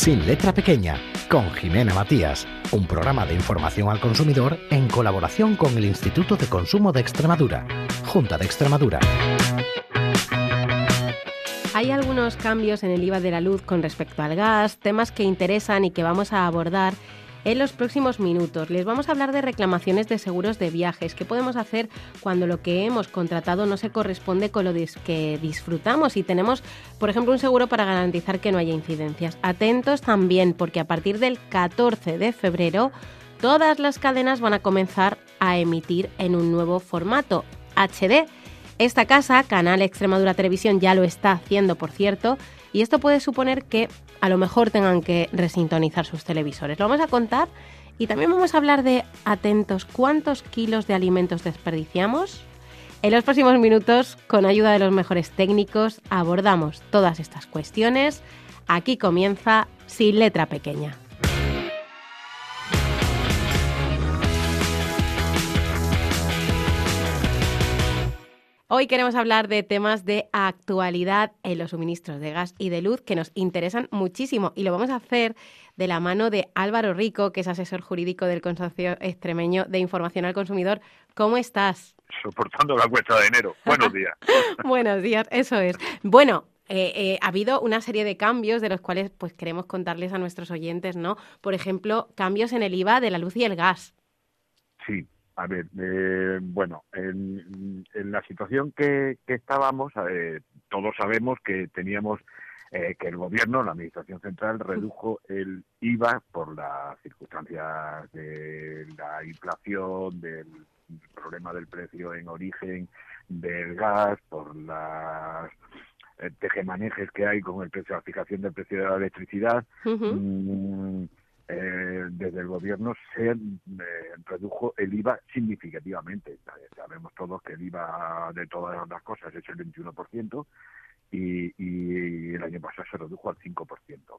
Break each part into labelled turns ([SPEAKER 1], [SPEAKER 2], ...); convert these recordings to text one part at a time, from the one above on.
[SPEAKER 1] Sin letra pequeña, con Jimena Matías, un programa de información al consumidor en colaboración con el Instituto de Consumo de Extremadura, Junta de Extremadura.
[SPEAKER 2] Hay algunos cambios en el IVA de la luz con respecto al gas, temas que interesan y que vamos a abordar en los próximos minutos les vamos a hablar de reclamaciones de seguros de viajes, qué podemos hacer cuando lo que hemos contratado no se corresponde con lo que disfrutamos y tenemos, por ejemplo, un seguro para garantizar que no haya incidencias. Atentos también porque a partir del 14 de febrero todas las cadenas van a comenzar a emitir en un nuevo formato HD. Esta casa, Canal Extremadura Televisión, ya lo está haciendo, por cierto, y esto puede suponer que a lo mejor tengan que resintonizar sus televisores. Lo vamos a contar y también vamos a hablar de, atentos, cuántos kilos de alimentos desperdiciamos. En los próximos minutos, con ayuda de los mejores técnicos, abordamos todas estas cuestiones. Aquí comienza Sin Letra Pequeña. Hoy queremos hablar de temas de actualidad en los suministros de gas y de luz que nos interesan muchísimo y lo vamos a hacer de la mano de Álvaro Rico, que es asesor jurídico del Consorcio Extremeño de Información al Consumidor. ¿Cómo estás?
[SPEAKER 3] Soportando la cuesta de enero. Buenos días.
[SPEAKER 2] Buenos días, eso es. Bueno, eh, eh, ha habido una serie de cambios de los cuales pues queremos contarles a nuestros oyentes, ¿no? Por ejemplo, cambios en el IVA de la luz y el gas.
[SPEAKER 3] Sí, a ver, eh, bueno, en, la situación que, estábamos, eh, todos sabemos que teníamos eh, que el gobierno, la administración central, redujo el IVA por las circunstancias de la inflación, del problema del precio en origen del gas, por las tejemanejes que hay con el precio, la fijación del precio de la electricidad. Eh, desde el gobierno se eh, redujo el IVA significativamente. Sabemos todos que el IVA de todas las cosas es el 21% y, y el año pasado se redujo al 5%.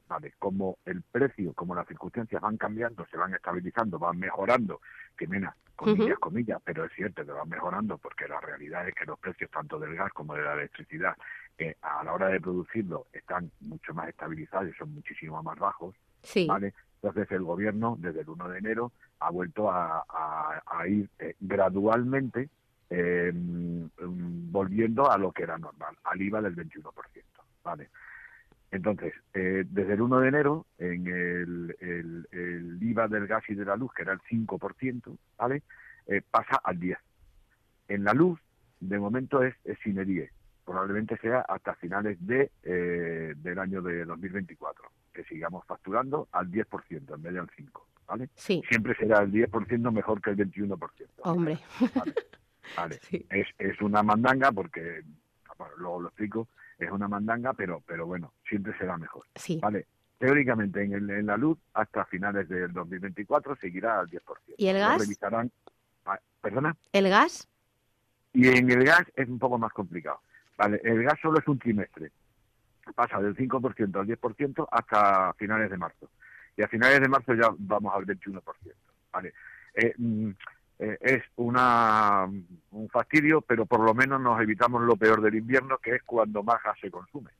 [SPEAKER 3] Vale, como el precio, como las circunstancias van cambiando, se van estabilizando, van mejorando, que mena, comillas, comillas, pero es cierto que van mejorando porque la realidad es que los precios tanto del gas como de la electricidad eh, a la hora de producirlo están mucho más estabilizados y son muchísimo más bajos.
[SPEAKER 2] Sí.
[SPEAKER 3] ¿vale? Entonces el gobierno desde el 1 de enero ha vuelto a, ir eh, gradualmente em, volviendo a lo que era normal, al IVA del 21%. ¿vale? Entonces, eh, desde el 1 de enero, en el, el, IVA del gas y de la luz, que era el 5%, ¿vale? Eh, pasa al 10%. En la luz, de momento es, es sin probablemente sea hasta finales de del año de 2024 que sigamos facturando al 10% en vez del 5%, ¿vale?
[SPEAKER 2] Sí.
[SPEAKER 3] Siempre será el 10% mejor que el 21%.
[SPEAKER 2] Hombre.
[SPEAKER 3] Vale. Es, es una mandanga porque, luego lo explico, es una mandanga, pero, pero bueno, siempre será mejor.
[SPEAKER 2] Sí.
[SPEAKER 3] ¿Vale? Teóricamente en, el, en la luz hasta finales del 2024 seguirá al 10%.
[SPEAKER 2] ¿Y el gas?
[SPEAKER 3] Ah, ¿Perdona?
[SPEAKER 2] ¿El gas?
[SPEAKER 3] Y en el gas es un poco más complicado. Vale, el gas solo es un trimestre pasa del 5% al 10% hasta finales de marzo. Y a finales de marzo ya vamos al 21%. ¿vale? Eh, mm, eh, es una, un fastidio, pero por lo menos nos evitamos lo peor del invierno, que es cuando más gas se consume.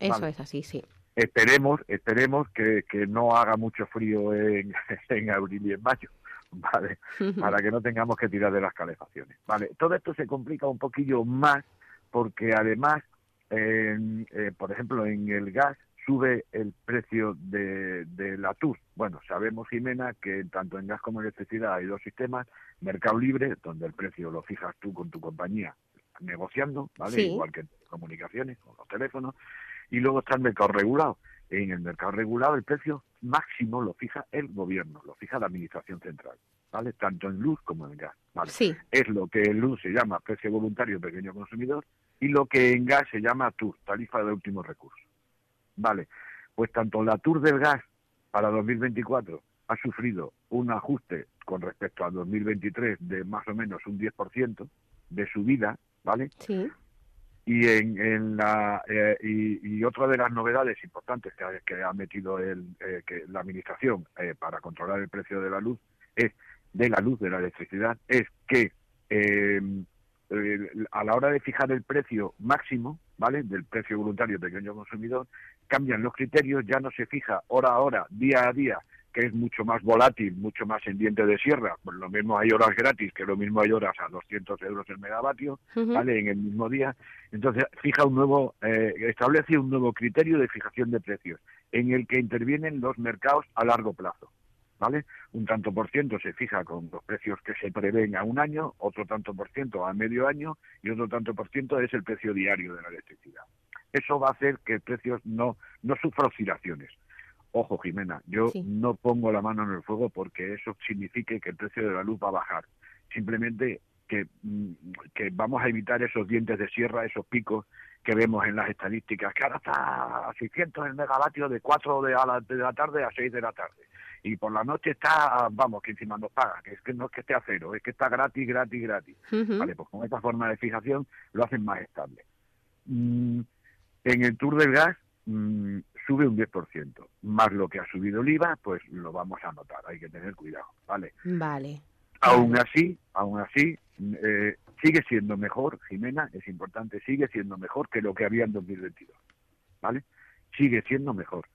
[SPEAKER 2] Eso es así, sí.
[SPEAKER 3] Esperemos, esperemos que, que no haga mucho frío en, en abril y en mayo. ¿vale? Para que no tengamos que tirar de las calefacciones. ¿vale? Todo esto se complica un poquillo más porque además eh, por ejemplo, en el gas sube el precio de, la TUS. Bueno, sabemos, Jimena, que tanto en gas como en electricidad hay dos sistemas, mercado libre, donde el precio lo fijas tú con tu compañía negociando, ¿vale? Igual que en comunicaciones, con los teléfonos, y luego está el mercado regulado. En el mercado regulado el precio máximo lo fija el gobierno, lo fija la administración central, ¿vale? Tanto en luz como en gas, ¿vale? Es lo que en luz se llama precio voluntario pequeño consumidor y lo que en gas se llama TUR, tarifa de último recurso. Vale, pues tanto la TUR del gas para 2024 ha sufrido un ajuste con respecto a 2023 de más o menos un 10% de subida, ¿vale?
[SPEAKER 2] Sí.
[SPEAKER 3] Y, en, en la, eh, y, otra de las novedades importantes que ha, que ha metido el, eh, que la Administración eh, para controlar el precio de la luz es de la luz, de la electricidad, es que a la hora de fijar el precio máximo, ¿vale? Del precio voluntario pequeño consumidor, cambian los criterios, ya no se fija hora a hora, día a día, que es mucho más volátil, mucho más en diente de sierra. Pues lo mismo hay horas gratis, que lo mismo hay horas a 200 euros el megavatio, ¿vale? En el mismo día. Entonces, fija un nuevo, eh, establece un nuevo criterio de fijación de precios, en el que intervienen los mercados a largo plazo. ¿Vale? Un tanto por ciento se fija con los precios que se prevén a un año, otro tanto por ciento a medio año y otro tanto por ciento es el precio diario de la electricidad. Eso va a hacer que el precio no, no sufra oscilaciones. Ojo, Jimena, yo no pongo la mano en el fuego porque eso signifique que el precio de la luz va a bajar. Simplemente que, mm, que vamos a evitar esos dientes de sierra, esos picos que vemos en las estadísticas, que ahora está a 600 el megavatio de 4 de la, de la tarde a 6 de la tarde. Y por la noche está, vamos, que encima nos paga, que es que no es que esté a cero, es que está gratis, gratis, gratis. Vale, pues con esta forma de fijación lo hacen más estable. Mm, en el Tour del Gas mm, sube un 10%, más lo que ha subido el IVA, pues lo vamos a notar, hay que tener cuidado, ¿vale?
[SPEAKER 2] Vale.
[SPEAKER 3] Aún así, aún así, eh, sigue siendo mejor, Jimena, es importante, sigue siendo mejor que lo que había en 2022, ¿vale? Sigue siendo mejor.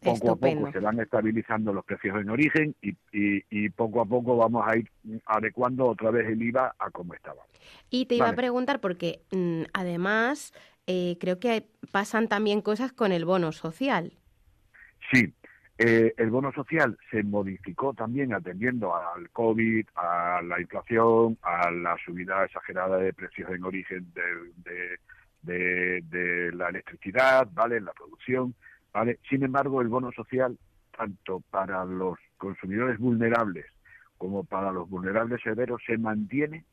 [SPEAKER 3] Poco a poco se van estabilizando los precios en origen y, y, poco a poco vamos a ir adecuando otra vez el IVA a como estaba.
[SPEAKER 2] Y te iba a preguntar, porque mm, además eh, creo que pasan también cosas con el bono social.
[SPEAKER 3] Sí, eh, el bono social se modificó también atendiendo al COVID, a la inflación, a la subida exagerada de precios en origen de, de, la electricidad, ¿vale? En la producción, ¿vale? Sin embargo, el bono social, tanto para los consumidores vulnerables como para los vulnerables severos, se mantiene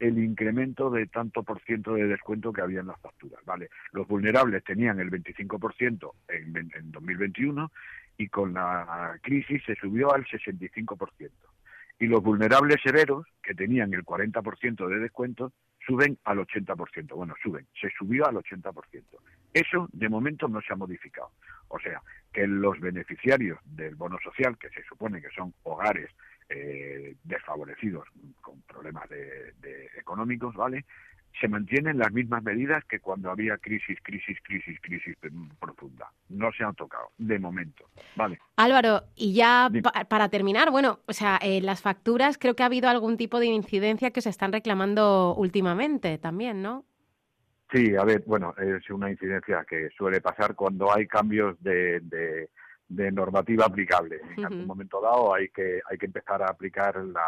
[SPEAKER 3] el incremento de tanto por ciento de descuento que había en las facturas. Vale, los vulnerables tenían el 25% en, en 2021 y con la crisis se subió al 65%. Y los vulnerables severos, que tenían el 40% de descuento, suben al 80%. Bueno, suben, se subió al 80%. Eso de momento no se ha modificado. O sea, que los beneficiarios del bono social, que se supone que son hogares eh, desfavorecidos con problemas de, económicos, ¿vale? Se mantienen las mismas medidas que cuando había crisis, crisis, crisis, crisis profunda. No se han tocado, de momento, ¿vale?
[SPEAKER 2] Álvaro, y ya para terminar, bueno, o sea, en las facturas creo que ha habido algún tipo de incidencia que se están reclamando últimamente también, ¿no?
[SPEAKER 3] Sí, a ver, bueno, es una incidencia que suele pasar cuando hay cambios de de normativa aplicable. En algún momento dado hay que hay que empezar a aplicar las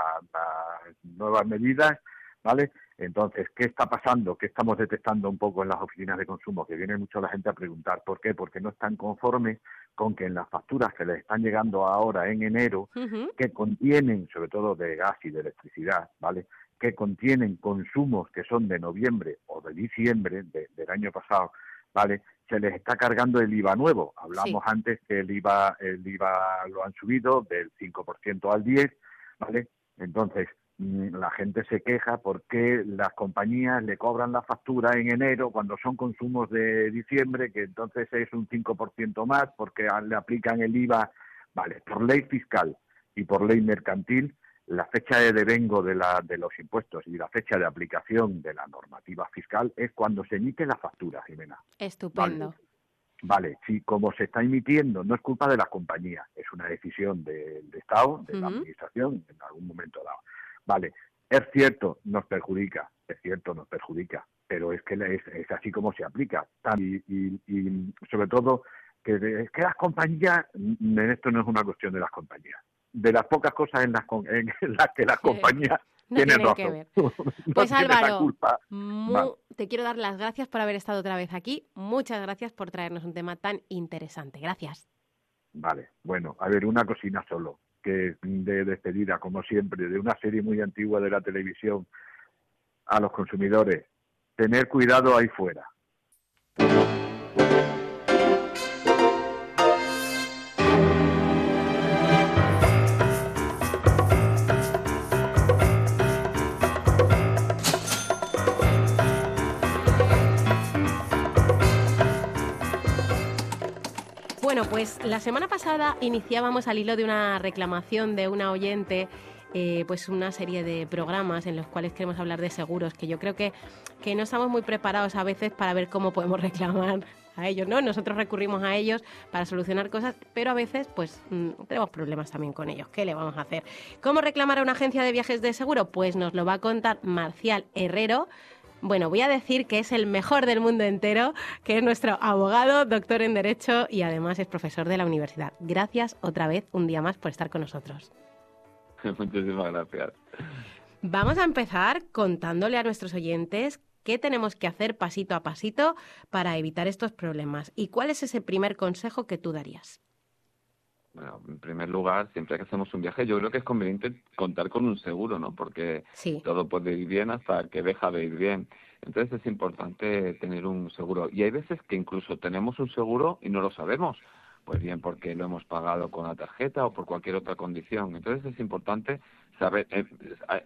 [SPEAKER 3] nuevas medidas, ¿vale? Entonces, ¿qué está pasando? ¿Qué estamos detectando un poco en las oficinas de consumo? Que viene mucho la gente a preguntar por qué, porque no están conformes con que en las facturas que les están llegando ahora en enero, que contienen, sobre todo de gas y de electricidad, ¿vale? Que contienen consumos que son de noviembre o de diciembre del año pasado, ¿vale? se les está cargando el IVA nuevo. Hablamos antes que el IVA, el IVA lo han subido del 5% al 10%, ¿vale? Entonces, la gente se queja porque las compañías le cobran la factura en enero cuando son consumos de diciembre, que entonces es un 5% más porque le aplican el IVA, vale, por ley fiscal y por ley mercantil, la fecha de devengo de, la, de los impuestos y la fecha de aplicación de la normativa fiscal es cuando se emite la factura, Jimena.
[SPEAKER 2] Estupendo.
[SPEAKER 3] Vale, si como se está emitiendo no es culpa de la compañía, es una decisión del Estado, de la Administración, en algún momento dado. Vale, es cierto, nos perjudica, es cierto, nos perjudica, pero es que es, así como se aplica. Y, y, sobre todo, que, que las compañías, en esto no es una cuestión de las compañías, de las pocas cosas en las, en las que las compañías tienen razón.
[SPEAKER 2] Pues Álvaro, te quiero dar las gracias por haber estado otra vez aquí. Muchas gracias por traernos un tema tan interesante. Gracias.
[SPEAKER 3] Vale, bueno, a ver, una cocina solo, que de despedida, como siempre, de una serie muy antigua de la televisión a los consumidores. Tener cuidado ahí fuera.
[SPEAKER 2] Bueno, pues la semana pasada iniciábamos al hilo de una reclamación de una oyente eh, pues una serie de programas en los cuales queremos hablar de seguros, que yo creo que, que no estamos muy preparados a veces para ver cómo podemos reclamar a ellos, ¿no? Nosotros recurrimos a ellos para solucionar cosas, pero a veces pues mm, tenemos problemas también con ellos. ¿Qué le vamos a hacer? ¿Cómo reclamar a una agencia de viajes de seguro? Pues nos lo va a contar Marcial Herrero. Bueno, voy a decir que es el mejor del mundo entero, que es nuestro abogado, doctor en Derecho y además es profesor de la universidad. Gracias otra vez, un día más, por estar con nosotros.
[SPEAKER 4] Muchísimas gracias.
[SPEAKER 2] Vamos a empezar contándole a nuestros oyentes qué tenemos que hacer pasito a pasito para evitar estos problemas y cuál es ese primer consejo que tú darías.
[SPEAKER 4] Bueno, en primer lugar, siempre que hacemos un viaje, yo creo que es conveniente contar con un seguro, ¿no? Porque todo puede ir bien hasta que deja de ir bien. Entonces es importante tener un seguro. Y hay veces que incluso tenemos un seguro y no lo sabemos. Pues bien, porque lo hemos pagado con la tarjeta o por cualquier otra condición. Entonces es importante saber, eh,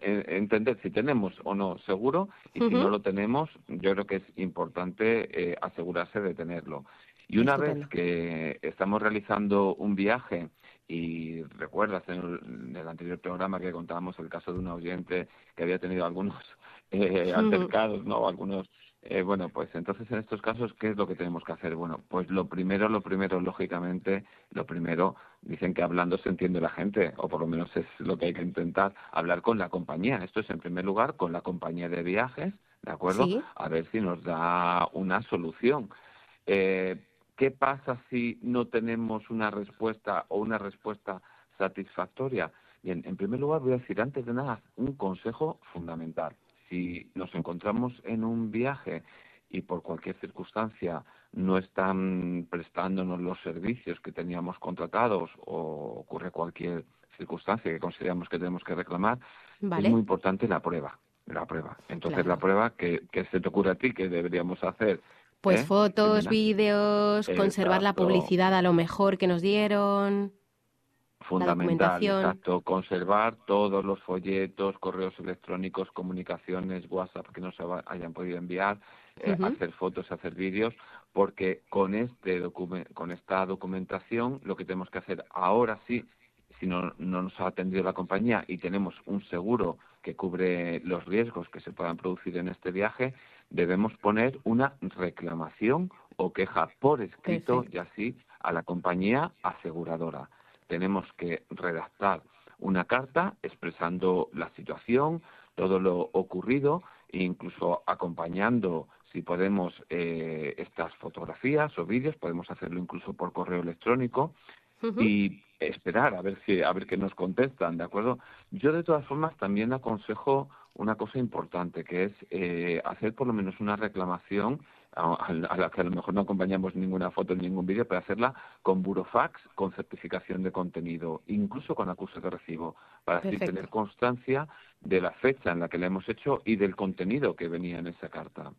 [SPEAKER 4] eh, entender si tenemos o no seguro y si no lo tenemos, yo creo que es importante eh, asegurarse de tenerlo. Y una vez que estamos realizando un viaje, y recuerdas en el, anterior programa que contábamos el caso de un oyente que había tenido algunos eh, altercados, ¿no? Algunos eh, bueno, pues entonces en estos casos, ¿qué es lo que tenemos que hacer? Bueno, pues lo primero, lo primero, lógicamente, lo primero, dicen que hablando se entiende la gente, o por lo menos es lo que hay que intentar, hablar con la compañía. Esto es en primer lugar con la compañía de viajes, ¿de acuerdo? A ver si nos da una solución. Eh, ¿Qué pasa si no tenemos una respuesta o una respuesta satisfactoria? Bien, en primer lugar voy a decir antes de nada un consejo fundamental. Si nos encontramos en un viaje y por cualquier circunstancia no están prestándonos los servicios que teníamos contratados o ocurre cualquier circunstancia que consideramos que tenemos que reclamar, es muy importante la prueba. La prueba. Entonces, la prueba que, que se te ocurre a ti que deberíamos hacer
[SPEAKER 2] pues ¿Eh? fotos, vídeos, conservar la publicidad a lo mejor que nos dieron.
[SPEAKER 4] Fundamental, exacto. Conservar todos los folletos, correos electrónicos, comunicaciones, WhatsApp que nos hayan podido enviar, eh, hacer fotos, hacer vídeos, porque con, este con esta documentación lo que tenemos que hacer ahora sí, si no, no nos ha atendido la compañía y tenemos un seguro que cubre los riesgos que se puedan producir en este viaje, debemos poner una reclamación o queja por escrito y así a la compañía aseguradora. Tenemos que redactar una carta expresando la situación, todo lo ocurrido e incluso acompañando, si podemos, eh, estas fotografías o vídeos, podemos hacerlo incluso por correo electrónico y esperar a ver si a ver qué nos contestan, ¿de acuerdo? Yo de todas formas también aconsejo una cosa importante que es eh, hacer por lo menos una reclamación a, la que a lo mejor no acompañamos ninguna foto ni ningún vídeo, pero hacerla con burofax, con certificación de contenido, incluso con acuse de recibo, para así tener constancia de la fecha en la que la hemos hecho y del contenido que venía en esa carta.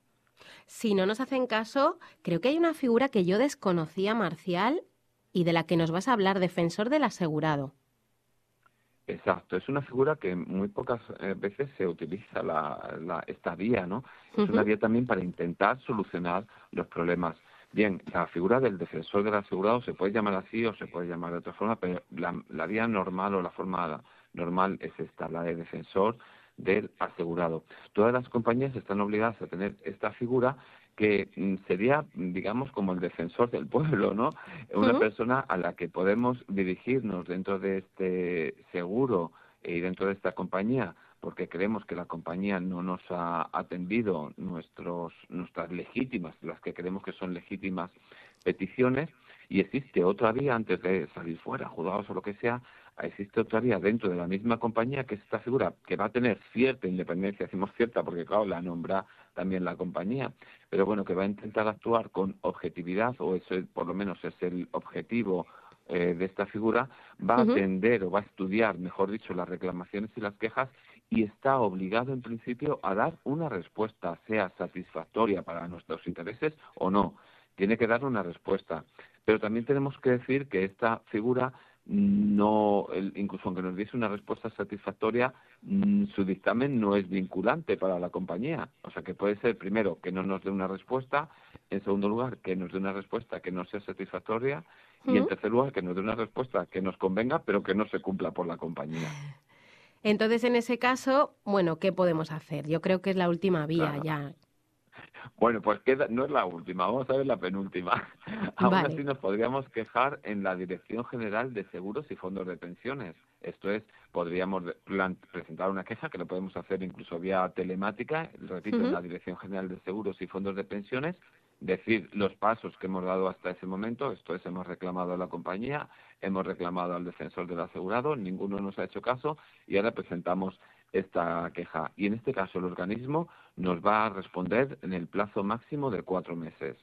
[SPEAKER 2] Si no nos hacen caso, creo que hay una figura que yo desconocía, Marcial, y de la que nos vas a hablar, defensor del asegurado.
[SPEAKER 4] Exacto, es una figura que muy pocas eh, veces se utiliza la, esta vía, ¿no? Es una vía también para intentar solucionar los problemas. Bien, la figura del defensor del asegurado se puede llamar así o se puede llamar de otra forma, pero la, la vía normal o la forma normal es esta, la de defensor del asegurado. Todas las compañías están obligadas a tener esta figura que mm, sería, digamos, como el defensor del pueblo, ¿no? Una persona a la que podemos dirigirnos dentro de este seguro y dentro de esta compañía, porque creemos que la compañía no nos ha atendido nuestros, nuestras legítimas, las que creemos que son legítimas peticiones, y existe otra vía antes de salir fuera, juzgados o lo que sea, existe otra vía dentro de la misma compañía que es esta figura que va a tener cierta independencia, decimos cierta porque claro, la nombra también la compañía, pero bueno, que va a intentar actuar con objetividad, o eso por lo menos es el objetivo eh, de esta figura, va a atender o va a estudiar, mejor dicho, las reclamaciones y las quejas y está obligado en principio a dar una respuesta, sea satisfactoria para nuestros intereses o no. Tiene que dar una respuesta. Pero también tenemos que decir que esta figura no, incluso aunque nos diese una respuesta satisfactoria, mm, su dictamen no es vinculante para la compañía. O sea que puede ser, primero, que no nos dé una respuesta, en segundo lugar, que nos dé una respuesta que no sea satisfactoria, y en tercer lugar, que nos dé una respuesta que nos convenga, pero que no se cumpla por la compañía.
[SPEAKER 2] Entonces, en ese caso, bueno, ¿qué podemos hacer? Yo creo que es la última vía ya.
[SPEAKER 4] Bueno, pues queda, no es la última, vamos a ver la penúltima. Aún así nos podríamos quejar en la Dirección General de Seguros y Fondos de Pensiones. Esto es, podríamos presentar una queja que lo podemos hacer incluso vía telemática, repito, en la Dirección General de Seguros y Fondos de Pensiones, decir los pasos que hemos dado hasta ese momento, esto es, hemos reclamado a la compañía, hemos reclamado al defensor del asegurado, ninguno nos ha hecho caso y ahora presentamos esta queja. Y en este caso el organismo nos va a responder en el plazo máximo de cuatro meses.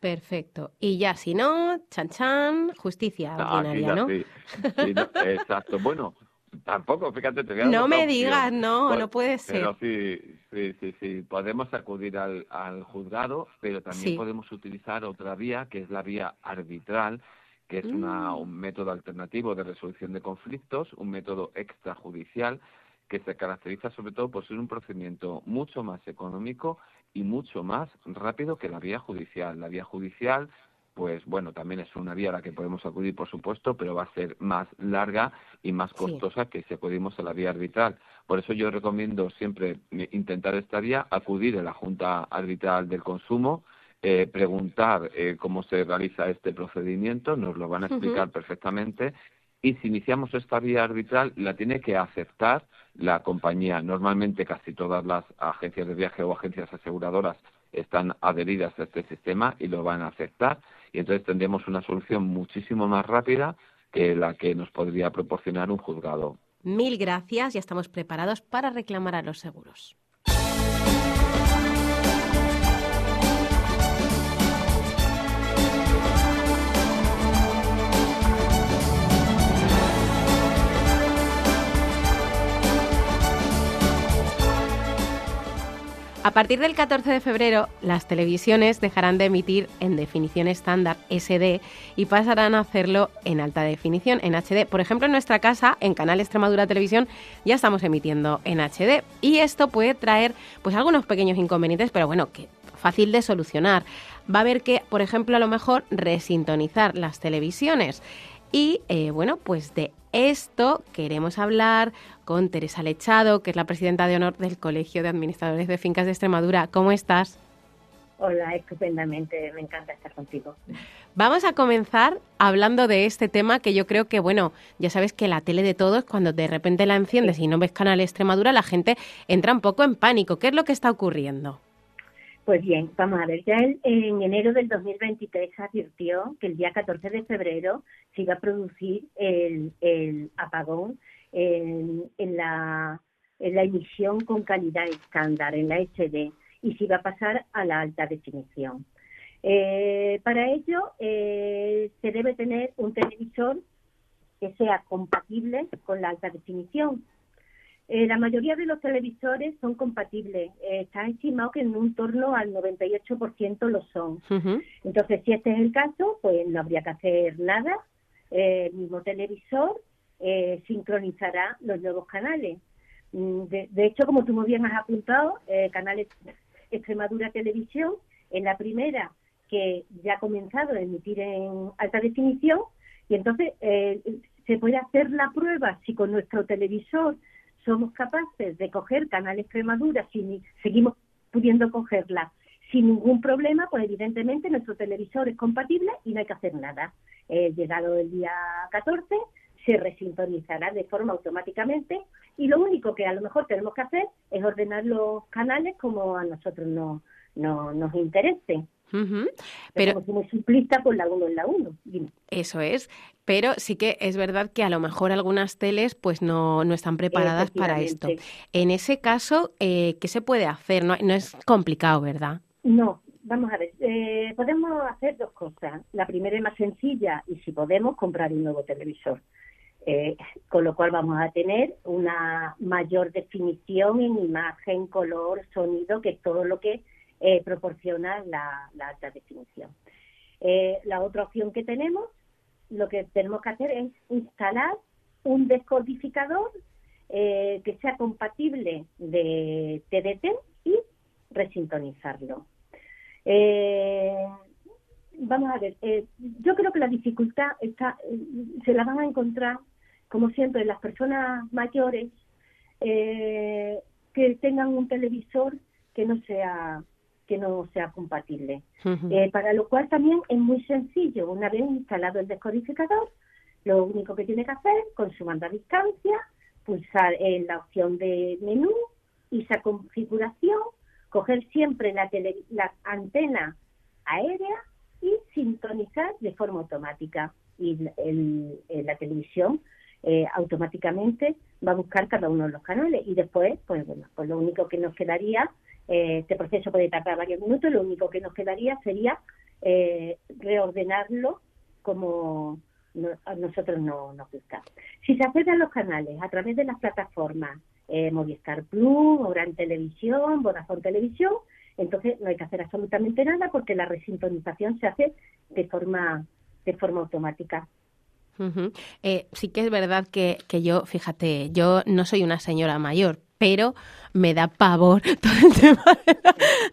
[SPEAKER 2] Perfecto. Y ya si no, chan chan, justicia ordinaria, ¿no?
[SPEAKER 4] exacto. Bueno, tampoco, fíjate, te voy a
[SPEAKER 2] No me digas, no, pues, no puede ser.
[SPEAKER 4] Pero sí, sí, sí, sí. Podemos acudir al, al juzgado, pero también podemos utilizar otra vía, que es la vía arbitral, que es una, mm. un método alternativo de resolución de conflictos, un método extrajudicial que se caracteriza sobre todo por ser un procedimiento mucho más económico y mucho más rápido que la vía judicial. La vía judicial, pues bueno, también es una vía a la que podemos acudir, por supuesto, pero va a ser más larga y más costosa que si acudimos a la vía arbitral. Por eso yo recomiendo siempre intentar esta vía, acudir a la Junta Arbitral del Consumo, eh, preguntar eh, cómo se realiza este procedimiento, nos lo van a explicar perfectamente y si iniciamos esta vía arbitral la tiene que aceptar la compañía. Normalmente casi todas las agencias de viaje o agencias aseguradoras están adheridas a este sistema y lo van a aceptar y entonces tendremos una solución muchísimo más rápida que la que nos podría proporcionar un juzgado.
[SPEAKER 2] Mil gracias, ya estamos preparados para reclamar a los seguros. A partir del 14 de febrero, las televisiones dejarán de emitir en definición estándar SD y pasarán a hacerlo en alta definición, en HD. Por ejemplo, en nuestra casa, en Canal Extremadura Televisión, ya estamos emitiendo en HD. Y esto puede traer pues algunos pequeños inconvenientes, pero bueno, que fácil de solucionar. Va a haber que, por ejemplo, a lo mejor resintonizar las televisiones. Y eh, bueno, pues de esto queremos hablar con Teresa Lechado, que es la presidenta de honor del Colegio de Administradores de Fincas de Extremadura. ¿Cómo estás?
[SPEAKER 5] Hola, estupendamente, me encanta estar contigo.
[SPEAKER 2] Vamos a comenzar hablando de este tema que yo creo que, bueno, ya sabes que la tele de todos, cuando de repente la enciendes y no ves Canal Extremadura, la gente entra un poco en pánico. ¿Qué es lo que está ocurriendo?
[SPEAKER 5] Pues bien, vamos a ver, ya en enero del 2023 advirtió que el día 14 de febrero se iba a producir el, el apagón en, la, emisión con calidad estándar, en la HD, y se iba a pasar a la alta definición. Eh, para ello eh, se debe tener un televisor que sea compatible con la alta definición. Eh, la mayoría de los televisores son compatibles. está estimado que en un torno al 98% lo son. Entonces, si este es el caso, pues no habría que hacer nada. el mismo televisor eh, sincronizará los nuevos canales. Mm, de, hecho, como tú muy bien has apuntado, eh, canales Extremadura Televisión es la primera que ya ha comenzado a emitir en alta definición y entonces eh, se puede hacer la prueba si con nuestro televisor somos capaces de coger canal Extremadura, si seguimos pudiendo cogerla sin ningún problema, pues evidentemente nuestro televisor es compatible y no hay que hacer nada. llegado el día 14, se resintonizará de forma automáticamente y lo único que a lo mejor tenemos que hacer es ordenar los canales como a nosotros no, no nos interese. Pero como simplista, pues la uno es la uno.
[SPEAKER 2] Eso es. Pero sí que es verdad que a lo mejor algunas teles pues no, no están preparadas para esto. En ese caso, eh, ¿qué se puede hacer? No, no es complicado, ¿verdad?
[SPEAKER 5] No, vamos a ver, eh, podemos hacer dos cosas. La primera es más sencilla y si podemos comprar un nuevo televisor. Eh, con lo cual vamos a tener una mayor definición en imagen, color, sonido, que es todo lo que eh, proporciona la, alta definición. Eh, la otra opción que tenemos, lo que tenemos que hacer es instalar un descodificador que sea compatible de TDT y resintonizarlo. vamos a ver, yo creo que la dificultad está, se la van a encontrar como siempre, las personas mayores eh, que tengan un televisor que no sea que no sea compatible. Eh, para lo cual también es muy sencillo. Una vez instalado el descodificador, lo único que tiene que hacer con su mando a distancia, pulsar en la opción de menú y esa configuración, coger siempre la, la antena aérea y sintonizar de forma automática. Y el, la televisión eh, automáticamente va a buscar cada uno de los canales y después, pues bueno, pues lo único que nos quedaría, eh, este proceso puede tardar varios minutos, lo único que nos quedaría sería eh, reordenarlo como a nosotros no nos gusta. Si se accede a los canales a través de las plataformas Movistar Plus, Oran Televisión, Vodafone Televisión, entonces no hay que hacer absolutamente nada porque la resintonización se hace de forma de forma automática.
[SPEAKER 2] Eh, sí que es verdad que yo, fíjate, yo no soy una señora mayor, pero me da pavor todo el tema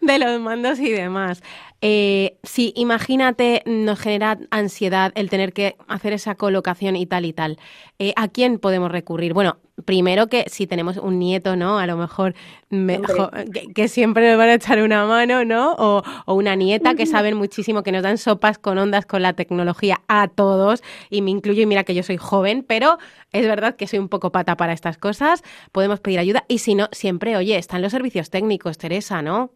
[SPEAKER 2] de, los mandos y demás. Eh, sí, imagínate, nos genera ansiedad el tener que hacer esa colocación y tal y tal. Eh, ¿A quién podemos recurrir? Bueno, primero que si tenemos un nieto, ¿no? A lo mejor que, siempre nos van a echar una mano, ¿no? O, una nieta que saben muchísimo, que nos dan sopas con ondas con la tecnología a todos, y me incluyo, y mira que yo soy joven, pero es verdad que soy un poco pata para estas cosas, podemos pedir ayuda, y si no, siempre, oye, están los servicios técnicos, Teresa, ¿no?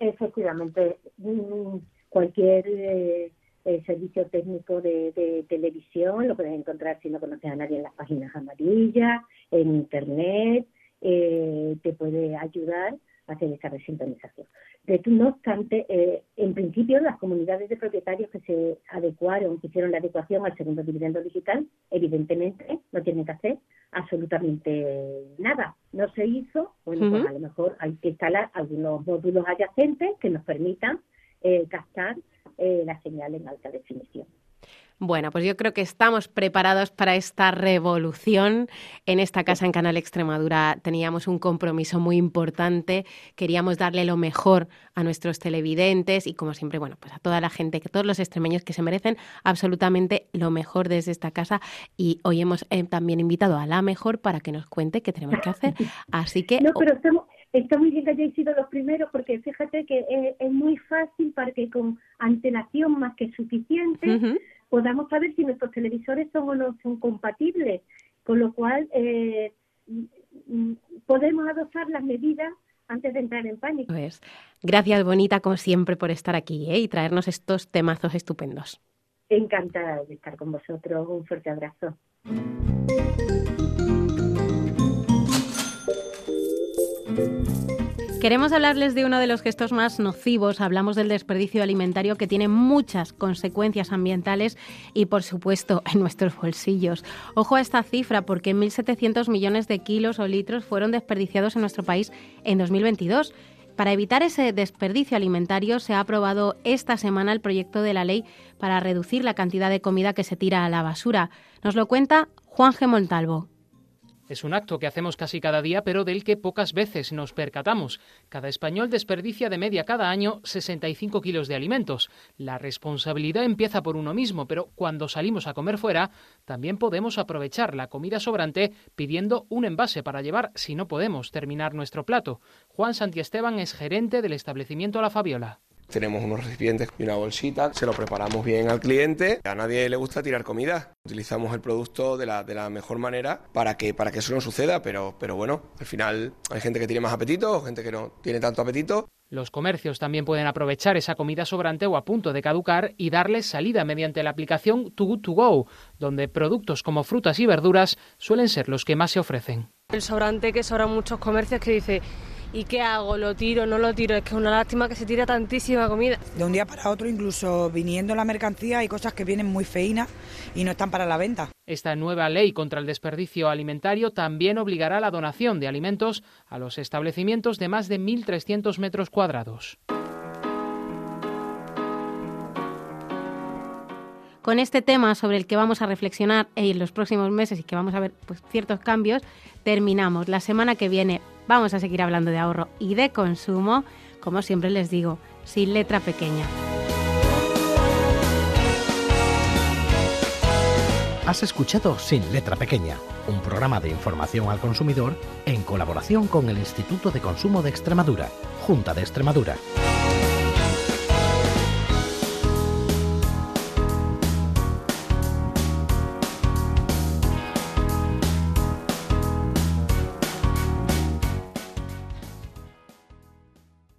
[SPEAKER 5] Efectivamente, mm, cualquier... Eh, el servicio técnico de, televisión, lo puedes encontrar si no conoces a nadie en las páginas amarillas, en internet, eh, te puede ayudar a hacer esa resintonización. De, no obstante, eh, en principio las comunidades de propietarios que se adecuaron, que hicieron la adecuación al segundo dividendo digital, evidentemente no tienen que hacer absolutamente nada. No se hizo, bueno, pues a lo mejor hay que instalar algunos módulos adyacentes que nos permitan eh, captar eh, la señal en alta definición.
[SPEAKER 2] Bueno, pues yo creo que estamos preparados para esta revolución. En esta casa en Canal Extremadura teníamos un compromiso muy importante. Queríamos darle lo mejor a nuestros televidentes y, como siempre, bueno, pues a toda la gente, que todos los extremeños que se merecen absolutamente lo mejor desde esta casa. Y hoy hemos eh, también invitado a la mejor para que nos cuente qué tenemos que hacer. Así que.
[SPEAKER 5] No, pero estamos, Está muy bien que hayáis sido los primeros porque fíjate que es, muy fácil para que con antelación más que suficiente podamos saber si nuestros televisores son o no son compatibles, con lo cual eh, podemos adoptar las medidas antes de entrar en pánico.
[SPEAKER 2] Pues, gracias, Bonita, como siempre, por estar aquí ¿eh? y traernos estos temazos estupendos.
[SPEAKER 5] Encantada de estar con vosotros. Un fuerte abrazo.
[SPEAKER 2] Queremos hablarles de uno de los gestos más nocivos. Hablamos del desperdicio alimentario que tiene muchas consecuencias ambientales y, por supuesto, en nuestros bolsillos. Ojo a esta cifra porque 1.700 millones de kilos o litros fueron desperdiciados en nuestro país en 2022. Para evitar ese desperdicio alimentario se ha aprobado esta semana el proyecto de la ley para reducir la cantidad de comida que se tira a la basura. Nos lo cuenta Juan G. Montalvo.
[SPEAKER 6] Es un acto que hacemos casi cada día, pero del que pocas veces nos percatamos. Cada español desperdicia de media cada año 65 kilos de alimentos. La responsabilidad empieza por uno mismo, pero cuando salimos a comer fuera, también podemos aprovechar la comida sobrante pidiendo un envase para llevar si no podemos terminar nuestro plato. Juan Santiesteban es gerente del establecimiento La Fabiola.
[SPEAKER 7] Tenemos unos recipientes y una bolsita, se lo preparamos bien al cliente. A nadie le gusta tirar comida. Utilizamos el producto de la, de la mejor manera para que, para que eso no suceda, pero, pero bueno, al final hay gente que tiene más apetito, gente que no tiene tanto apetito.
[SPEAKER 6] Los comercios también pueden aprovechar esa comida sobrante o a punto de caducar y darle salida mediante la aplicación Too Good To Go, donde productos como frutas y verduras suelen ser los que más se ofrecen.
[SPEAKER 8] El sobrante que sobra muchos comercios que dice ¿Y qué hago? ¿Lo tiro? ¿No lo tiro? Es que es una lástima que se tira tantísima comida.
[SPEAKER 9] De un día para otro, incluso viniendo la mercancía, hay cosas que vienen muy feinas y no están para la venta.
[SPEAKER 6] Esta nueva ley contra el desperdicio alimentario también obligará la donación de alimentos a los establecimientos de más de 1.300 metros cuadrados.
[SPEAKER 2] con este tema sobre el que vamos a reflexionar en los próximos meses y que vamos a ver pues, ciertos cambios, terminamos. La semana que viene vamos a seguir hablando de ahorro y de consumo, como siempre les digo, sin letra pequeña.
[SPEAKER 1] Has escuchado Sin Letra Pequeña, un programa de información al consumidor en colaboración con el Instituto de Consumo de Extremadura, Junta de Extremadura.